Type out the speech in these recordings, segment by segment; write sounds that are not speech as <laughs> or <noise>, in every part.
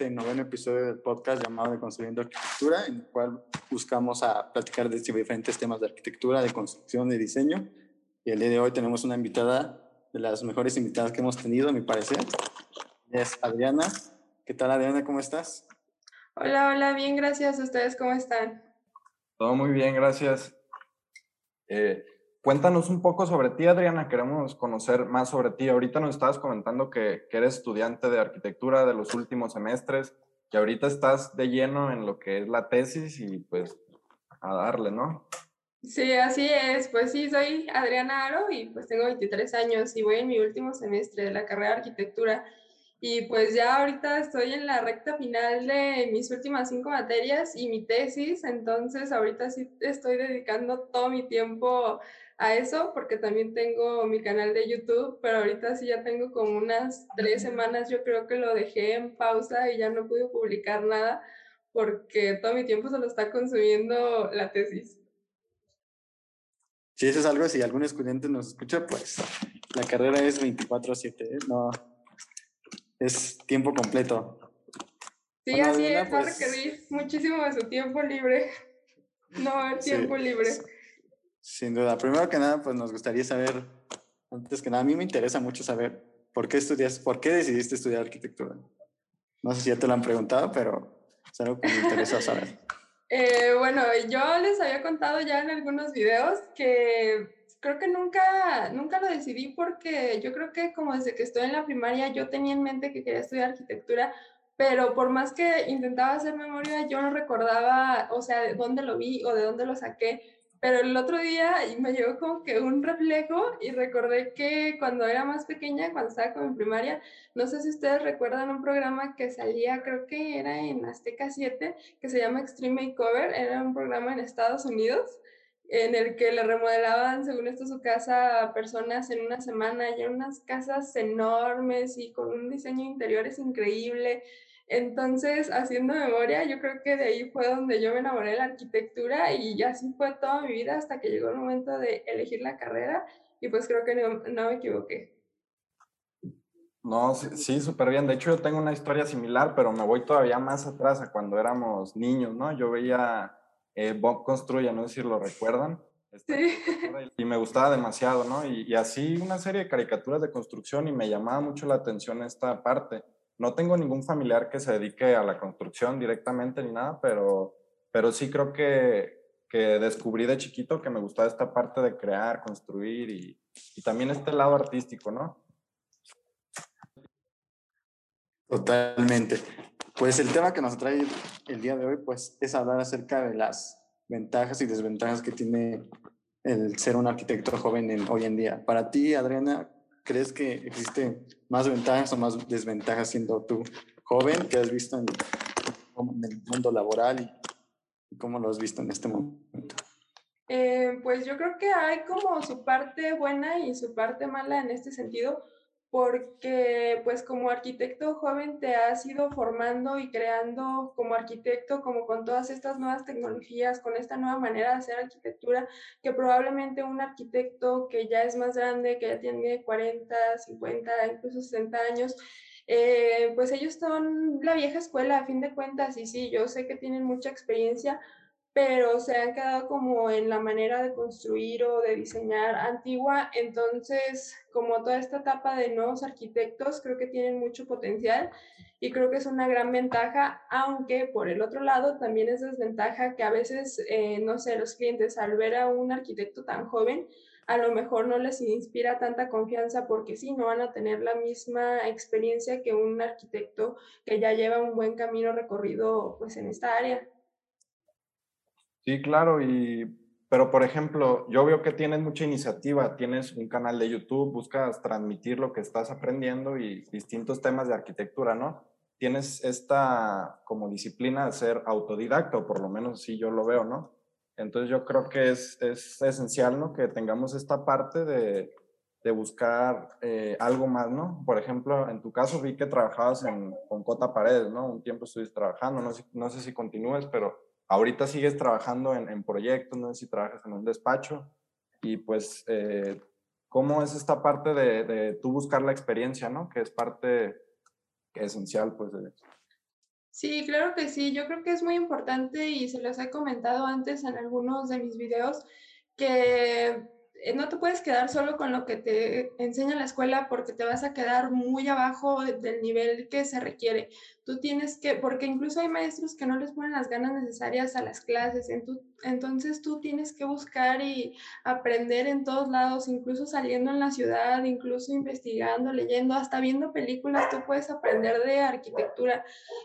este noveno episodio del podcast llamado de Construyendo Arquitectura, en el cual buscamos a platicar de diferentes temas de arquitectura, de construcción, de diseño. Y el día de hoy tenemos una invitada, de las mejores invitadas que hemos tenido, a mi parecer. Es Adriana. ¿Qué tal, Adriana? ¿Cómo estás? Hola, hola, bien, gracias. ¿Ustedes cómo están? Todo muy bien, gracias. Eh, Cuéntanos un poco sobre ti, Adriana. Queremos conocer más sobre ti. Ahorita nos estabas comentando que, eres estudiante de arquitectura de los últimos semestres, que ahorita estás de lleno en lo que es la tesis y pues a darle, ¿no? Sí, así es. Pues sí, soy Adriana Aro y pues tengo 23 años y voy en mi último semestre de la carrera de arquitectura. Y pues ya ahorita estoy en la recta final de mis últimas cinco materias y mi tesis, entonces ahorita sí estoy dedicando todo mi tiempo a eso porque también tengo mi canal de YouTube, pero ahorita sí ya tengo como unas tres semanas, yo creo que lo dejé en pausa y ya no pude publicar nada porque todo mi tiempo se lo está consumiendo la tesis. Si eso es algo, si algún estudiante nos escucha, pues la carrera es 24/7, ¿eh? no, es tiempo completo. Sí, así es, va a pues requerir muchísimo de su tiempo libre, <laughs> no el tiempo libre. Sin duda. Primero que nada, pues nos gustaría saber, antes que nada, a mí me interesa mucho saber por qué estudias, por qué decidiste estudiar arquitectura. No sé si ya te lo han preguntado, pero es algo que me interesa saber. <laughs> Eh, bueno, yo les había contado ya en algunos videos que creo que nunca, nunca lo decidí porque yo creo que como desde que estoy en la primaria yo tenía en mente que quería estudiar arquitectura, pero por más que intentaba hacer memoria, yo no recordaba, o sea, de dónde lo vi o de dónde lo saqué. Pero el otro día me llegó como que un reflejo y recordé que cuando era más pequeña, cuando estaba con mi primaria, no sé si ustedes recuerdan un programa que salía, creo que era en Azteca 7, que se llama Extreme Makeover, era un programa en Estados Unidos en el que le remodelaban, según esto, su casa a personas en una semana, y eran unas casas enormes y con un diseño interior es increíble. Entonces, haciendo memoria, yo creo que de ahí fue donde yo me enamoré de la arquitectura y así fue toda mi vida hasta que llegó el momento de elegir la carrera y pues creo que no, me equivoqué. No, sí, súper bien. De hecho, yo tengo una historia similar, pero me voy todavía más atrás a cuando éramos niños, ¿no? Yo veía eh, Bob Construye, no sé si lo recuerdan. Sí. Y me gustaba demasiado, ¿no? Y, y así una serie de caricaturas de construcción y me llamaba mucho la atención esta parte no tengo ningún familiar que se dedique a la construcción directamente ni nada, pero, pero sí creo que, que descubrí de chiquito que me gustaba esta parte de crear, construir y, también este lado artístico, ¿no? Totalmente. Pues el tema que nos trae el día de hoy pues, es hablar acerca de las ventajas y desventajas que tiene el ser un arquitecto joven en, hoy en día. Para ti, Adriana, ¿crees que existe más ventajas o más desventajas siendo tú joven que has visto en, el mundo laboral y, cómo lo has visto en este momento? Eh, pues yo creo que hay como su parte buena y su parte mala en este sentido, porque pues como arquitecto joven te has ido formando y creando como arquitecto, como con todas estas nuevas tecnologías, con esta nueva manera de hacer arquitectura, que probablemente un arquitecto que ya es más grande, que ya tiene 40, 50, incluso 60 años, eh, pues ellos son la vieja escuela a fin de cuentas. Y sí, yo sé que tienen mucha experiencia, pero se han quedado como en la manera de construir o de diseñar antigua. Entonces, como toda esta etapa de nuevos arquitectos, creo que tienen mucho potencial y creo que es una gran ventaja, aunque por el otro lado también es desventaja que a veces, eh, no sé, los clientes al ver a un arquitecto tan joven, a lo mejor no les inspira tanta confianza porque sí, no van a tener la misma experiencia que un arquitecto que ya lleva un buen camino recorrido pues en esta área. Sí, claro, y, pero por ejemplo, yo veo que tienes mucha iniciativa, tienes un canal de YouTube, buscas transmitir lo que estás aprendiendo y distintos temas de arquitectura, ¿no? Tienes esta como disciplina de ser autodidacta, o por lo menos sí yo lo veo, ¿no? Entonces yo creo que es, es esencial, ¿no? Que tengamos esta parte de, de buscar eh, algo más, ¿no? Por ejemplo, en tu caso vi que trabajabas en, con Cota Paredes, ¿no? Un tiempo estuviste trabajando, no sé, no sé si continúes, pero Ahorita sigues trabajando en, proyectos, no sé si trabajas en un despacho y pues, eh, ¿cómo es esta parte de, tú buscar la experiencia, ¿no? Que es parte esencial, pues, de, Sí, claro que sí. Yo creo que es muy importante y se los he comentado antes en algunos de mis videos que eh, no te puedes quedar solo con lo que te enseña la escuela porque te vas a quedar muy abajo del nivel que se requiere. Tú tienes que, porque incluso hay maestros que no les ponen las ganas necesarias a las clases, entonces tú tienes que buscar y aprender en todos lados, incluso saliendo en la ciudad, incluso investigando, leyendo, hasta viendo películas, tú puedes aprender de arquitectura.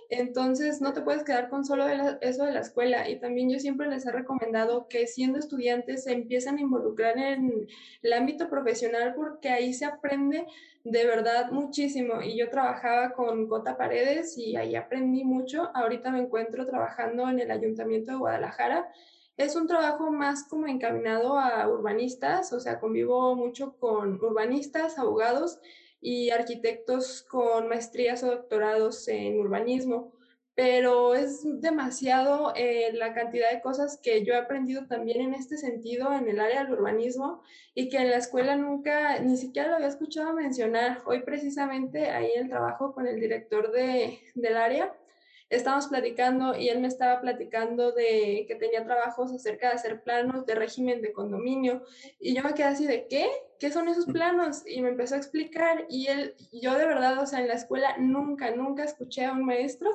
Entonces no te puedes quedar con solo eso de la escuela. Y también yo siempre les he recomendado que siendo estudiantes se empiecen a involucrar en el ámbito profesional porque ahí se aprende de verdad muchísimo. Y yo trabajaba con Cota Paredes y ahí aprendí mucho. Ahorita me encuentro trabajando en el Ayuntamiento de Guadalajara. Es un trabajo más como encaminado a urbanistas, o sea, convivo mucho con urbanistas, abogados y arquitectos con maestrías o doctorados en urbanismo pero es demasiado eh, la cantidad de cosas que yo he aprendido también en este sentido en el área del urbanismo y que en la escuela nunca ni siquiera lo había escuchado mencionar. Hoy precisamente ahí en el trabajo con el director de, del área estábamos platicando y él me estaba platicando de que tenía trabajos acerca de hacer planos de régimen de condominio y yo me quedé así de ¿qué? ¿Qué son esos planos? Y me empezó a explicar y él, yo de verdad, o sea, en la escuela nunca, nunca escuché a un maestro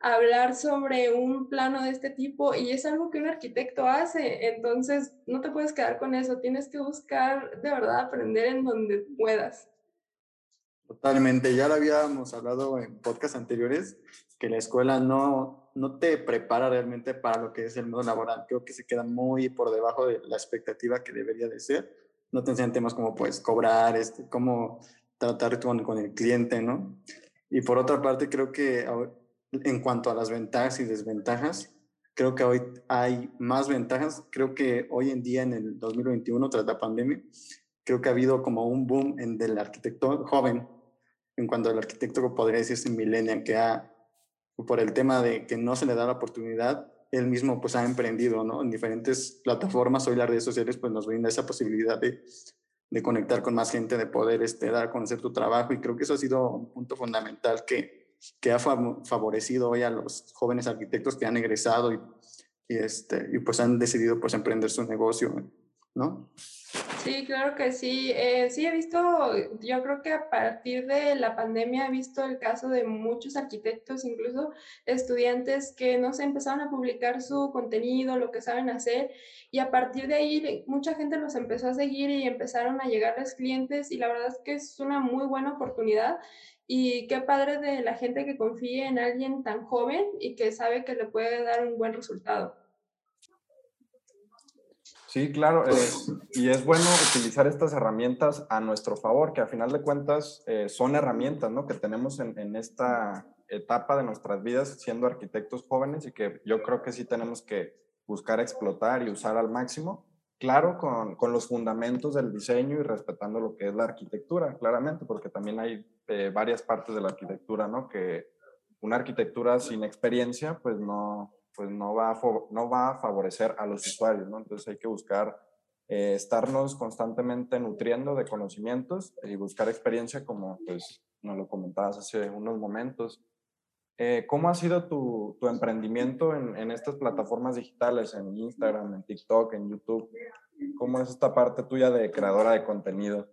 hablar sobre un plano de este tipo y es algo que un arquitecto hace, entonces no te puedes quedar con eso, tienes que buscar de verdad aprender en donde puedas. Totalmente, ya lo habíamos hablado en podcasts anteriores, que la escuela no, no te prepara realmente para lo que es el mundo laboral, creo que se queda muy por debajo de la expectativa que debería de ser, no te enseñan temas como pues cobrar, este, cómo tratar con, con el cliente, ¿no? Y por otra parte, creo que en cuanto a las ventajas y desventajas, creo que hoy hay más ventajas. Creo que hoy en día, en el 2021, tras la pandemia, creo que ha habido como un boom en del arquitecto joven, en cuanto al arquitecto podría decirse millennial, que ha, por el tema de que no se le da la oportunidad, él mismo pues ha emprendido, ¿no? En diferentes plataformas, hoy las redes sociales pues nos brinda esa posibilidad de, de conectar con más gente, de poder este, dar a conocer tu trabajo y creo que eso ha sido un punto fundamental que, que ha favorecido hoy a los jóvenes arquitectos que han egresado y, este, y pues han decidido pues emprender su negocio, ¿no? Sí, claro que sí. Eh, sí, he visto, yo creo que a partir de la pandemia he visto el caso de muchos arquitectos, incluso estudiantes que no se empezaron a publicar su contenido, lo que saben hacer, y a partir de ahí mucha gente los empezó a seguir y empezaron a llegarles clientes y la verdad es que es una muy buena oportunidad y qué padre de la gente que confíe en alguien tan joven y que sabe que le puede dar un buen resultado. Sí, claro, y es bueno utilizar estas herramientas a nuestro favor, que a final de cuentas eh, son herramientas ¿no? que tenemos en, en, esta etapa de nuestras vidas siendo arquitectos jóvenes y que yo creo que sí tenemos que buscar explotar y usar al máximo claro, con, con, los fundamentos del diseño y respetando lo que es la arquitectura, claramente, porque también hay eh, varias partes de la arquitectura, ¿no? Que una arquitectura sin experiencia, pues no, pues no, va, a, no va a favorecer a los usuarios, ¿no? Entonces hay que buscar eh, estarnos constantemente nutriendo de conocimientos y buscar experiencia, como pues nos lo comentabas hace unos momentos. Eh, ¿Cómo ha sido tu, tu emprendimiento en, en, estas plataformas digitales, en Instagram, en TikTok, en YouTube? ¿Cómo es esta parte tuya de creadora de contenido?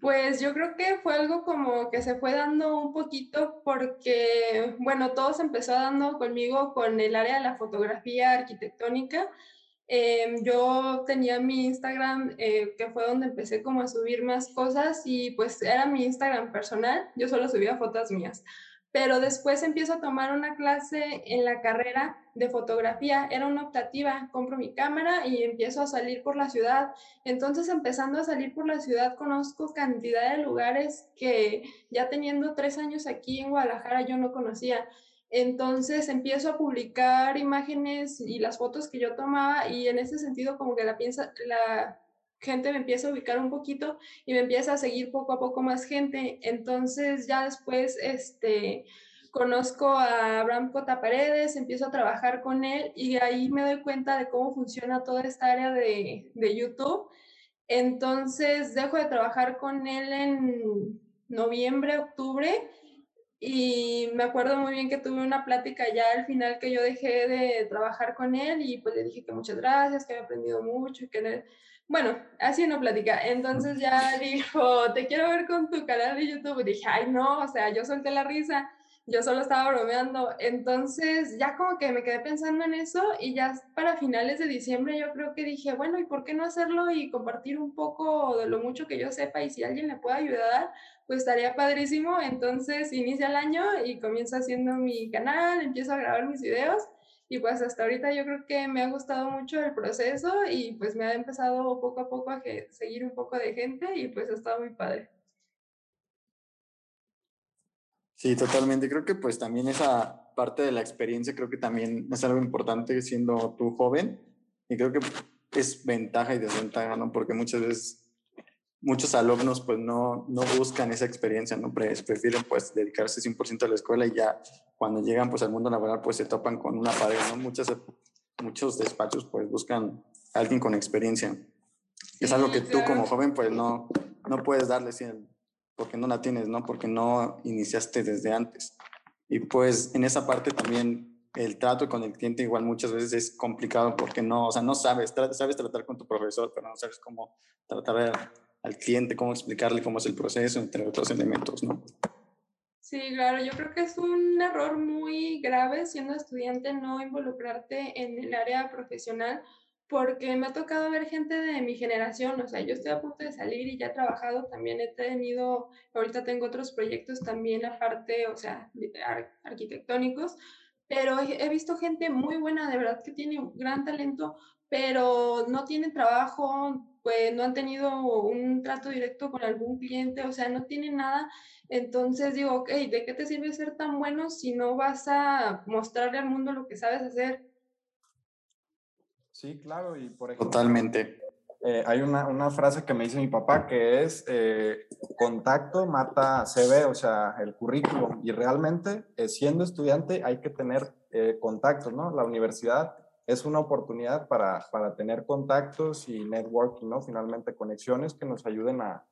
Pues yo creo que fue algo como que se fue dando un poquito porque, bueno, todo se empezó dando conmigo con el área de la fotografía arquitectónica. Eh, yo tenía mi Instagram, eh, que fue donde empecé como a subir más cosas y pues era mi Instagram personal, yo solo subía fotos mías pero después empiezo a tomar una clase en la carrera de fotografía, era una optativa, compro mi cámara y empiezo a salir por la ciudad. Entonces, empezando a salir por la ciudad, conozco cantidad de lugares que ya teniendo tres años aquí en Guadalajara yo no conocía. Entonces empiezo a publicar imágenes y las fotos que yo tomaba y en ese sentido como que la, piensa, la gente me empieza a ubicar un poquito y me empieza a seguir poco a poco más gente. Entonces ya después, este, conozco a Abraham Cota Paredes, empiezo a trabajar con él y ahí me doy cuenta de cómo funciona toda esta área de, de YouTube. Entonces dejo de trabajar con él en noviembre, octubre y me acuerdo muy bien que tuve una plática ya al final que yo dejé de trabajar con él y pues le dije que muchas gracias, que había aprendido mucho que, bueno, así no plática. Entonces ya dijo, te quiero ver con tu canal de YouTube. Y dije, ay no, o sea, yo solté la risa yo solo estaba bromeando. Entonces ya como que me quedé pensando en eso y ya para finales de diciembre yo creo que dije, bueno, ¿y por qué no hacerlo y compartir un poco de lo mucho que yo sepa y si alguien le puede ayudar, pues estaría padrísimo. Entonces inicia el año y comienzo haciendo mi canal, empiezo a grabar mis videos y pues hasta ahorita yo creo que me ha gustado mucho el proceso y pues me ha empezado poco a poco a seguir un poco de gente y pues ha estado muy padre. Sí, totalmente. Creo que pues también esa parte de la experiencia creo que también es algo importante siendo tú joven y creo que es ventaja y desventaja, ¿no? Porque muchas veces muchos alumnos pues no, no buscan esa experiencia, ¿no? Prefieren pues dedicarse 100% a la escuela y ya cuando llegan pues al mundo laboral pues se topan con una pared, ¿no? Muchas, muchos despachos pues buscan a alguien con experiencia. Es algo que tú como joven pues no, no puedes darle porque no la tienes, ¿no? Porque no iniciaste desde antes. Y pues en esa parte también el trato con el cliente igual muchas veces es complicado porque no, o sea, no sabes, sabes tratar con tu profesor, pero no sabes cómo tratar al cliente, cómo explicarle cómo es el proceso, entre otros elementos, ¿no? Sí, claro, yo creo que es un error muy grave siendo estudiante no involucrarte en el área profesional porque me ha tocado ver gente de mi generación, o sea, yo estoy a punto de salir y ya he trabajado, también he tenido, ahorita tengo otros proyectos también aparte, o sea, arquitectónicos, pero he visto gente muy buena, de verdad que tiene un gran talento, pero no tienen trabajo, pues no han tenido un trato directo con algún cliente, o sea, no tienen nada. Entonces digo, ok, ¿de qué te sirve ser tan bueno si no vas a mostrarle al mundo lo que sabes hacer? Sí, claro, y por ejemplo... Totalmente. Eh, hay una, una, frase que me dice mi papá que es eh, contacto mata CV, o sea, el currículum. Y realmente, eh, siendo estudiante, hay que tener contactos, ¿no? La universidad es una oportunidad para, para, tener contactos y networking, ¿no? Finalmente, conexiones que nos ayuden a,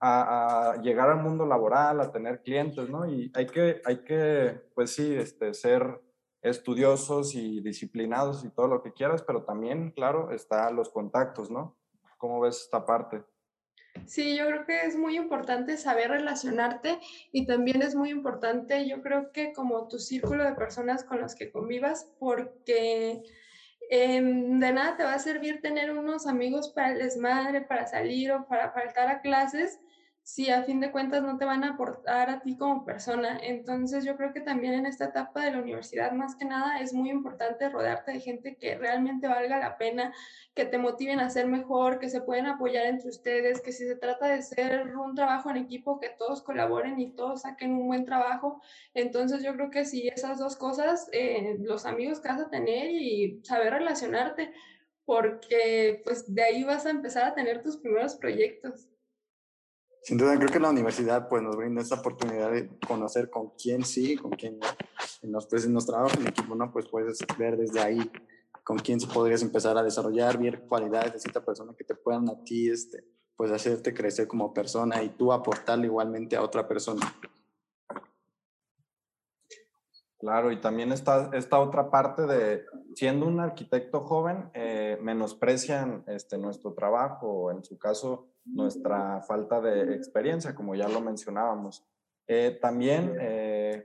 a, a, llegar al mundo laboral, a tener clientes, ¿no? Y hay que, hay que pues sí, este, ser estudiosos y disciplinados y todo lo que quieras, pero también, claro, está los contactos, ¿no? ¿Cómo ves esta parte? Sí, yo creo que es muy importante saber relacionarte y también es muy importante, yo creo que como tu círculo de personas con las que convivas, porque em, de nada te va a servir tener unos amigos para el desmadre, para salir o para faltar a clases si a fin de cuentas no te van a aportar a ti como persona. Entonces yo creo que también en esta etapa de la universidad más que nada es muy importante rodearte de gente que realmente valga la pena, que te motiven a ser mejor, que se pueden apoyar entre ustedes, que si se trata de ser un trabajo en equipo, que todos colaboren y todos saquen un buen trabajo. Entonces yo creo que sí, esas dos cosas, eh, los amigos que vas a tener y saber relacionarte, porque pues de ahí vas a empezar a tener tus primeros proyectos. Sin duda, creo que la universidad pues, nos brinda esta oportunidad de conocer con quién sí, con quién no. En los, pues, en los trabajos en equipo, ¿no? Pues puedes ver desde ahí con quién podrías empezar a desarrollar, ver cualidades de cierta persona que te puedan a ti, este, pues hacerte crecer como persona y tú aportarle igualmente a otra persona. Claro, y también está esta otra parte de, siendo un arquitecto joven, eh, menosprecian este, nuestro trabajo, en su caso, nuestra falta de experiencia, como ya lo mencionábamos. Eh, también, eh,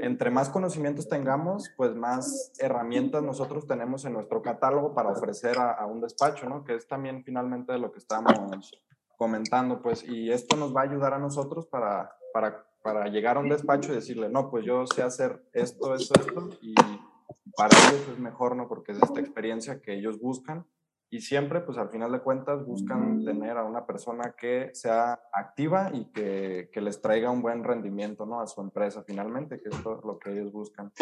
entre más conocimientos tengamos, pues más herramientas nosotros tenemos en nuestro catálogo para ofrecer a, un despacho, ¿no? Que es también finalmente de lo que estamos comentando, pues, y esto nos va a ayudar a nosotros para, para, para llegar a un despacho y decirle, no, pues yo sé hacer esto, esto, esto, y para ellos es mejor, ¿no? Porque es esta experiencia que ellos buscan y siempre, pues al final de cuentas, buscan tener a una persona que sea activa y que, que, les traiga un buen rendimiento ¿no? a su empresa finalmente, que es lo que ellos buscan.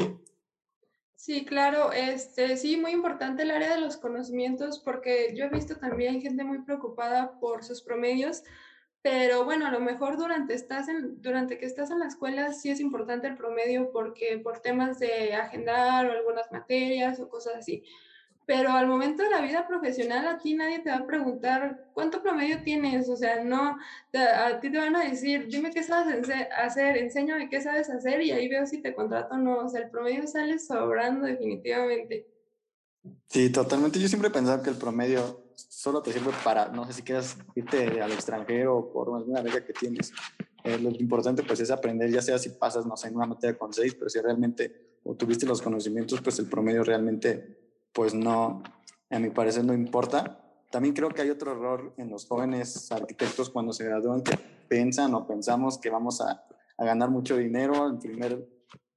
Sí, claro, este, sí, muy importante el área de los conocimientos porque yo he visto también gente muy preocupada por sus promedios, pero bueno, a lo mejor durante, estás en, durante que estás en la escuela sí es importante el promedio porque por temas de agendar o algunas materias o cosas así pero al momento de la vida profesional a ti nadie te va a preguntar cuánto promedio tienes, o sea, no, a ti te van a decir, dime qué sabes hacer, enséñame qué sabes hacer y ahí veo si te contrato o no, o sea, el promedio sale sobrando definitivamente. Sí, totalmente. Yo siempre he pensado que el promedio solo te sirve para, no sé si quieras irte al extranjero o por alguna beca que tienes. Eh, lo importante pues es aprender, ya sea si pasas, no sé, en una materia con seis, pero si realmente o tuviste los conocimientos, pues el promedio realmente pues no, a mi parecer no importa. También creo que hay otro error en los jóvenes arquitectos cuando se gradúan que piensan o pensamos que vamos a, a ganar mucho dinero el primer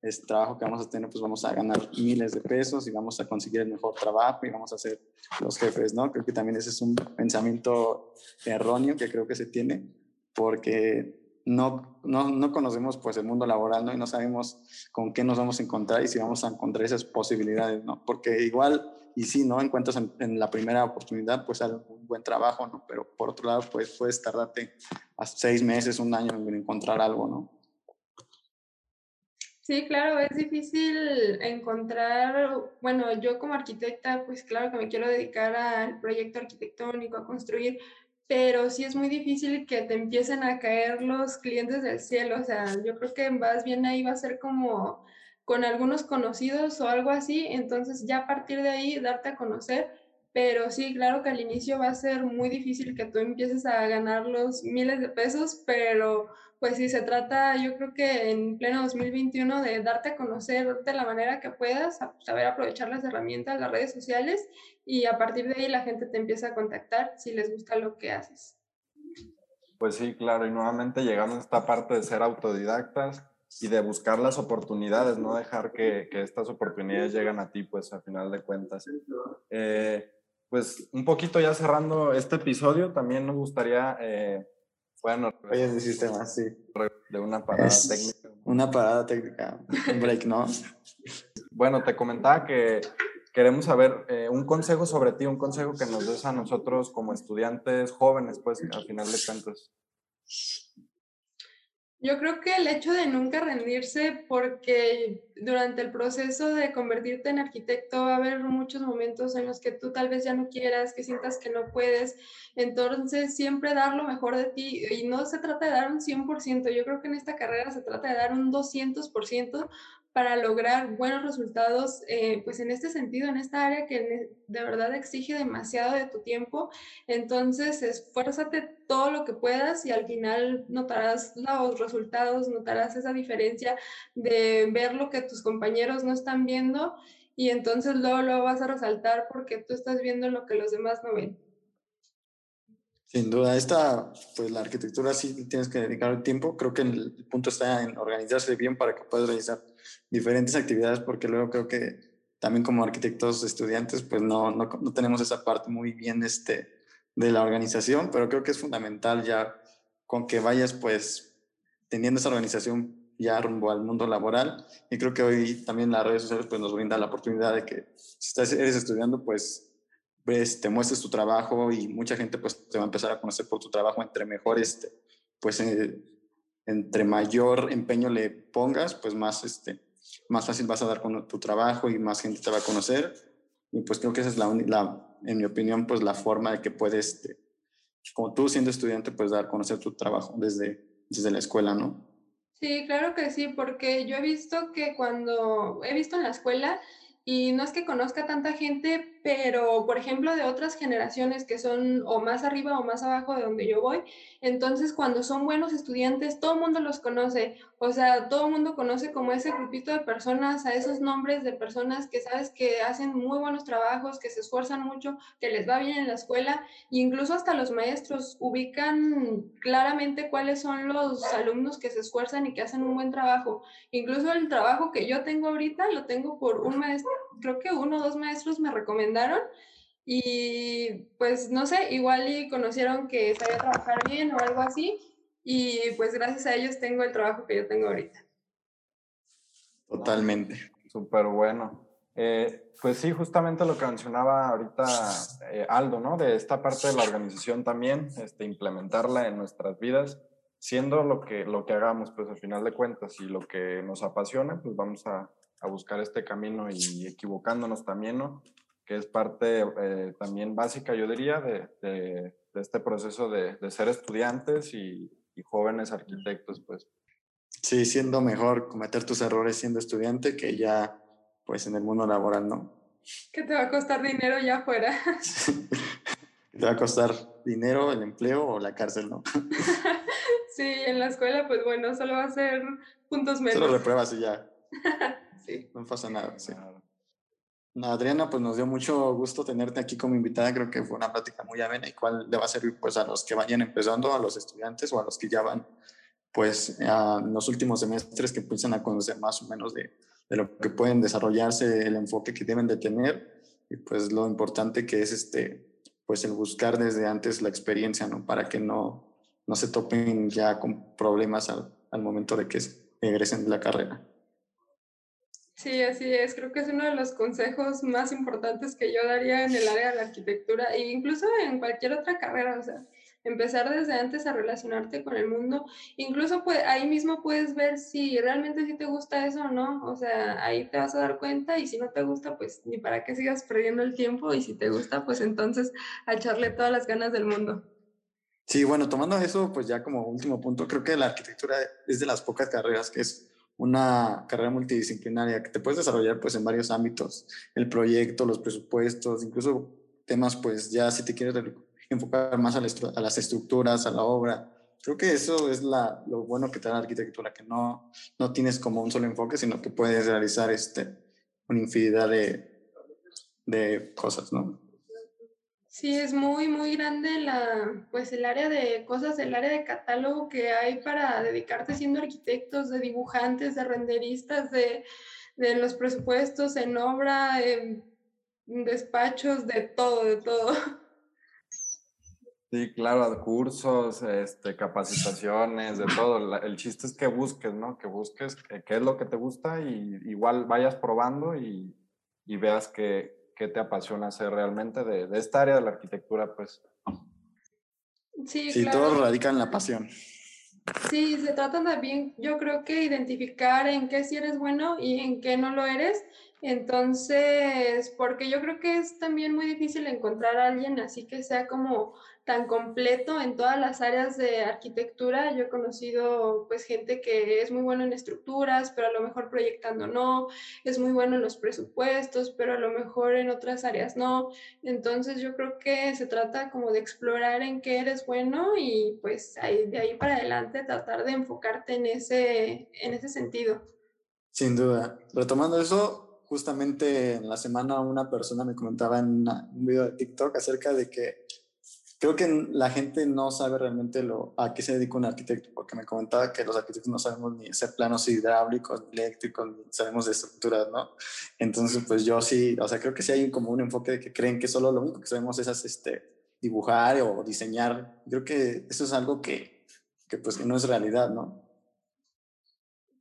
este trabajo que vamos a tener, pues vamos a ganar miles de pesos y vamos a conseguir el mejor trabajo y vamos a ser los jefes, ¿no? Creo que también ese es un pensamiento erróneo que creo que se tiene porque no, no, no, conocemos pues el mundo laboral, ¿no? Y no sabemos con qué nos vamos a encontrar y si vamos a encontrar esas posibilidades, ¿no? Porque igual, y si no encuentras en, la primera oportunidad, pues un buen trabajo, ¿no? Pero por otro lado, pues puedes tardarte seis meses, un año en encontrar algo, ¿no? Sí, claro, es difícil encontrar, bueno, yo como arquitecta, pues claro que me quiero dedicar al proyecto arquitectónico, a construir, pero sí es muy difícil que te empiecen a caer los clientes del cielo. O sea, yo creo que más bien ahí va a ser como con algunos conocidos o algo así. Entonces ya a partir de ahí darte a conocer. Pero sí, claro que al inicio va a ser muy difícil que tú empieces a ganar los miles de pesos, pero pues sí, se trata, yo creo que en pleno 2021 de darte a conocer de la manera que puedas, saber aprovechar las herramientas, las redes sociales y a partir de ahí la gente te empieza a contactar si les gusta lo que haces. Pues sí, claro, y nuevamente llegamos a esta parte de ser autodidactas y de buscar las oportunidades, no dejar que, que estas oportunidades lleguen a ti, pues a final de cuentas. Eh, pues un poquito ya cerrando este episodio, también nos gustaría... Eh, bueno, Fallas de sistema, sí. De una parada técnica. Una parada técnica, un break, ¿no? bueno, te comentaba que queremos saber eh, un consejo sobre ti, un consejo que nos des a nosotros como estudiantes jóvenes, pues al final de cuentas. Yo creo que el hecho de nunca rendirse, porque durante el proceso de convertirte en arquitecto va a haber muchos momentos en los que tú tal vez ya no quieras, que sientas que no puedes, entonces siempre dar lo mejor de ti y no se trata de dar un 100%, yo creo que en esta carrera se trata de dar un 200% para lograr buenos resultados, eh, pues en este sentido, en esta área que de verdad exige demasiado de tu tiempo. Entonces, esfuérzate todo lo que puedas y al final notarás los resultados, notarás esa diferencia de ver lo que tus compañeros no están viendo y entonces luego lo vas a resaltar porque tú estás viendo lo que los demás no ven. Sin duda, esta, pues la arquitectura sí tienes que dedicar el tiempo. Creo que el punto está en organizarse bien para que puedas realizar diferentes actividades, porque luego creo que también como arquitectos estudiantes, pues no, no, no tenemos esa parte muy bien este, de la organización, pero creo que es fundamental ya con que vayas pues teniendo esa organización ya rumbo al mundo laboral. Y creo que hoy también las redes sociales pues nos brindan la oportunidad de que si estás, eres estudiando, pues ves, te muestres tu trabajo y mucha gente pues te va a empezar a conocer por tu trabajo entre mejor, este, pues eh, entre mayor empeño le pongas, pues más, este, más fácil vas a dar con tu trabajo y más gente te va a conocer. Y pues creo que esa es la, la en mi opinión, pues la forma de que puedes, este, como tú siendo estudiante, pues dar a conocer tu trabajo desde, desde la escuela, ¿no? Sí, claro que sí, porque yo he visto que cuando he visto en la escuela, y no es que conozca tanta gente, pero por ejemplo de otras generaciones que son o más arriba o más abajo de donde yo voy, entonces cuando son buenos estudiantes, todo el mundo los conoce, o sea, todo el mundo conoce como ese grupito de personas, a esos nombres de personas que sabes que hacen muy buenos trabajos, que se esfuerzan mucho, que les va bien en la escuela, e incluso hasta los maestros ubican claramente cuáles son los alumnos que se esfuerzan y que hacen un buen trabajo. Incluso el trabajo que yo tengo ahorita lo tengo por un maestro, creo que uno o dos maestros me recomendaron y pues no sé, igual y conocieron que sabía trabajar bien o algo así y pues gracias a ellos tengo el trabajo que yo tengo ahorita. Totalmente. Súper bueno. Eh, pues sí, justamente lo que mencionaba ahorita eh, Aldo, ¿no? De esta parte de la organización también, este, implementarla en nuestras vidas, siendo lo que, lo que hagamos, pues al final de cuentas, y lo que nos apasiona, pues vamos a, a buscar este camino y equivocándonos también, ¿no? que es parte eh, también básica, yo diría, de, de, este proceso de, de ser estudiantes y, y, jóvenes arquitectos, pues. Sí, siendo mejor cometer tus errores siendo estudiante que ya, pues, en el mundo laboral, ¿no? Que te va a costar dinero ya afuera. <laughs> te va a costar dinero, el empleo o la cárcel, ¿no? <laughs> sí, en la escuela, pues bueno, solo va a ser puntos menos. Solo repruebas y ya. <laughs> sí. No pasa nada, sí. Adriana, pues nos dio mucho gusto tenerte aquí como invitada. Creo que fue una plática muy amena y cuál le va a servir pues a los que vayan empezando, a los estudiantes o a los que ya van pues en los últimos semestres que empiezan a conocer más o menos de, de, lo que pueden desarrollarse, el enfoque que deben de tener y pues lo importante que es este pues el buscar desde antes la experiencia, ¿no? Para que no, no se topen ya con problemas al, al momento de que egresen de la carrera. Sí, así es. Creo que es uno de los consejos más importantes que yo daría en el <laughs> área de la arquitectura e incluso en cualquier otra carrera. O sea, empezar desde antes a relacionarte con el mundo. Incluso pues, ahí mismo puedes ver si realmente sí te gusta eso o no. O sea, ahí te vas a dar cuenta y si no te gusta, pues ni para qué sigas perdiendo el tiempo y si te gusta, pues entonces a echarle todas las ganas del mundo. Sí, bueno, tomando eso, pues ya como último punto, creo que la arquitectura es de las pocas carreras que es una carrera multidisciplinaria que te puedes desarrollar pues en varios ámbitos, el proyecto, los presupuestos, incluso temas pues ya si te quieres enfocar más a, las estructuras, a la obra. Creo que eso es la, lo bueno que te da la arquitectura, que no, no tienes como un solo enfoque, sino que puedes realizar este, una infinidad de, de cosas, ¿no? Sí, es muy, muy grande la, pues el área de cosas, el área de catálogo que hay para dedicarte siendo arquitectos, de dibujantes, de renderistas, de, de los presupuestos en obra, en despachos, de todo, de todo. Sí, claro, cursos, este, capacitaciones, de todo. El chiste es que busques, ¿no? Que busques qué es lo que te gusta y igual vayas probando y, y veas que, qué te apasiona hacer realmente de, de, esta área de la arquitectura, pues. Sí, sí claro. todo radica en la pasión. Sí, se trata también, yo creo que identificar en qué sí eres bueno y en qué no lo eres. Entonces, porque yo creo que es también muy difícil encontrar a alguien así que sea como tan completo en todas las áreas de arquitectura. Yo he conocido pues gente que es muy bueno en estructuras, pero a lo mejor proyectando no, es muy bueno en los presupuestos, pero a lo mejor en otras áreas no. Entonces yo creo que se trata como de explorar en qué eres bueno y pues ahí, de ahí para adelante tratar de enfocarte en ese, en ese sentido. Sin duda. Retomando eso, justamente en la semana una persona me comentaba en un video de TikTok acerca de que creo que la gente no sabe realmente lo, a qué se dedica un arquitecto, porque me comentaba que los arquitectos no sabemos ni hacer planos hidráulicos, eléctricos, ni sabemos de estructuras, ¿no? Entonces, pues yo sí, o sea, creo que sí hay como un enfoque de que creen que solo lo único que sabemos es este, dibujar o diseñar. Creo que eso es algo que, que pues que no es realidad, ¿no?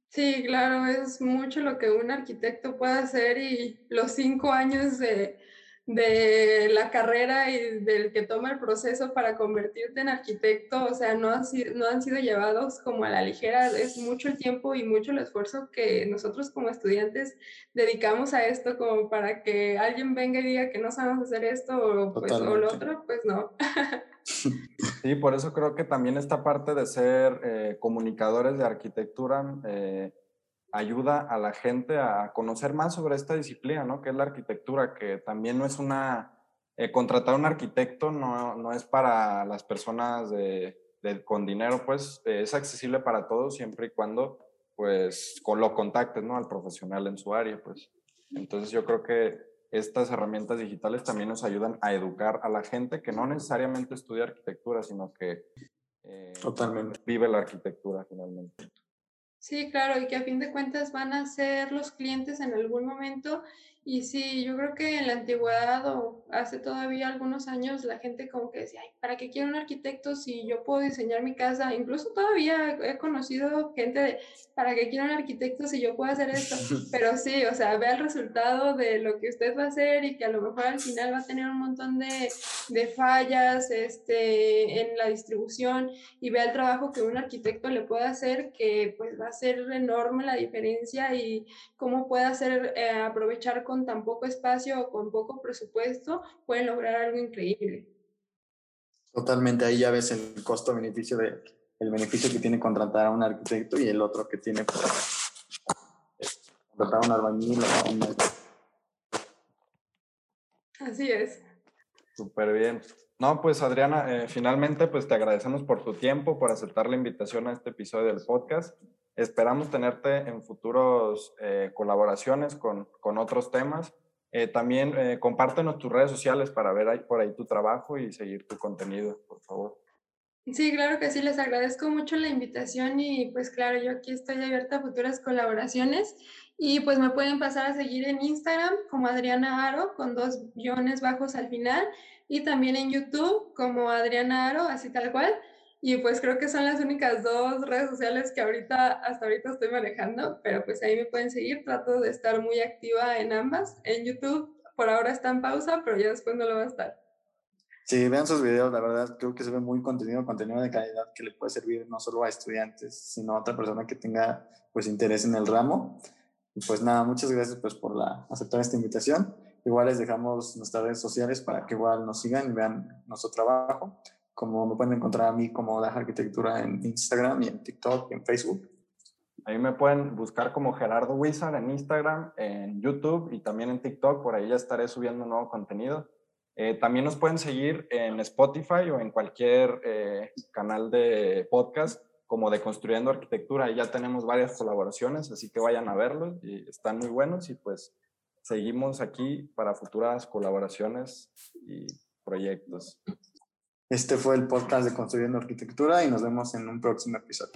Sí, claro, es mucho lo que un arquitecto puede hacer y los cinco años de de la carrera y del que toma el proceso para convertirte en arquitecto, o sea, no, han sido, no han sido llevados como a la ligera, es mucho el tiempo y mucho el esfuerzo que nosotros como estudiantes dedicamos a esto como para que alguien venga y diga que no sabemos hacer esto o, pues, o lo otro, pues no. <laughs> Sí, por eso creo que también esta parte de ser eh, comunicadores de arquitectura eh, ayuda a la gente a conocer más sobre esta disciplina, ¿no? Que es la arquitectura, que también no es una... Eh, contratar a un arquitecto no, no, es para las personas de, de, con dinero, pues eh, es accesible para todos siempre y cuando pues con lo contactes, ¿no? Al profesional en su área, pues. Entonces yo creo que estas herramientas digitales también nos ayudan a educar a la gente que no necesariamente estudia arquitectura, sino que eh, Totalmente. vive la arquitectura finalmente. Sí, claro, y que a fin de cuentas van a ser los clientes en algún momento y sí, yo creo que en la antigüedad o hace todavía algunos años la gente como que decía, Ay, ¿para qué quiero un arquitecto si yo puedo diseñar mi casa? Incluso todavía he conocido gente de, ¿para qué quiero un arquitecto si yo puedo hacer esto? <laughs> Pero sí, o sea, vea el resultado de lo que usted va a hacer y que a lo mejor al final va a tener un montón de, de fallas este, en la distribución y vea el trabajo que un arquitecto le puede hacer que pues va a ser enorme la diferencia y cómo puede hacer eh, aprovechar con con tan poco espacio o con poco presupuesto pueden lograr algo increíble. Totalmente, ahí ya ves el costo-beneficio de el beneficio que tiene contratar a un arquitecto y el otro que tiene contratar a un albañil o a un Así es. Súper bien. No, pues Adriana, eh, finalmente pues te agradecemos por tu tiempo, por aceptar la invitación a este episodio del podcast. Esperamos tenerte en futuros eh, colaboraciones con, con, otros temas. Eh, también compártenos tus redes sociales para ver por ahí tu trabajo y seguir tu contenido, por favor. Sí, claro que sí, les agradezco mucho la invitación y pues claro, yo aquí estoy abierta a futuras colaboraciones y pues me pueden pasar a seguir en Instagram como Adriana Aro con dos guiones bajos al final y también en YouTube como Adriana Aro, así tal cual. Y pues creo que son las únicas dos redes sociales que ahorita, hasta ahorita estoy manejando, pero pues ahí me pueden seguir. Trato de estar muy activa en ambas. En YouTube por ahora está en pausa, pero ya después no lo va a estar. Sí, vean sus videos, la verdad creo que se ve muy contenido, contenido de calidad que le puede servir no solo a estudiantes, sino a otra persona que tenga pues interés en el ramo. Y pues nada, muchas gracias pues por la, aceptar esta invitación. Igual les dejamos nuestras redes sociales para que igual nos sigan y vean nuestro trabajo. Como me pueden encontrar a mí como Daja Arquitectura en Instagram y en TikTok y en Facebook. Ahí me pueden buscar como Gerardo Wizard en Instagram, en YouTube y también en TikTok. Por ahí ya estaré subiendo nuevo contenido. Eh, también nos pueden seguir en Spotify o en cualquier eh, canal de podcast como de Construyendo Arquitectura. ya tenemos varias colaboraciones, así que vayan a verlos y están muy buenos y pues seguimos aquí para futuras colaboraciones y proyectos. Este fue el podcast de Construyendo Arquitectura y nos vemos en un próximo episodio.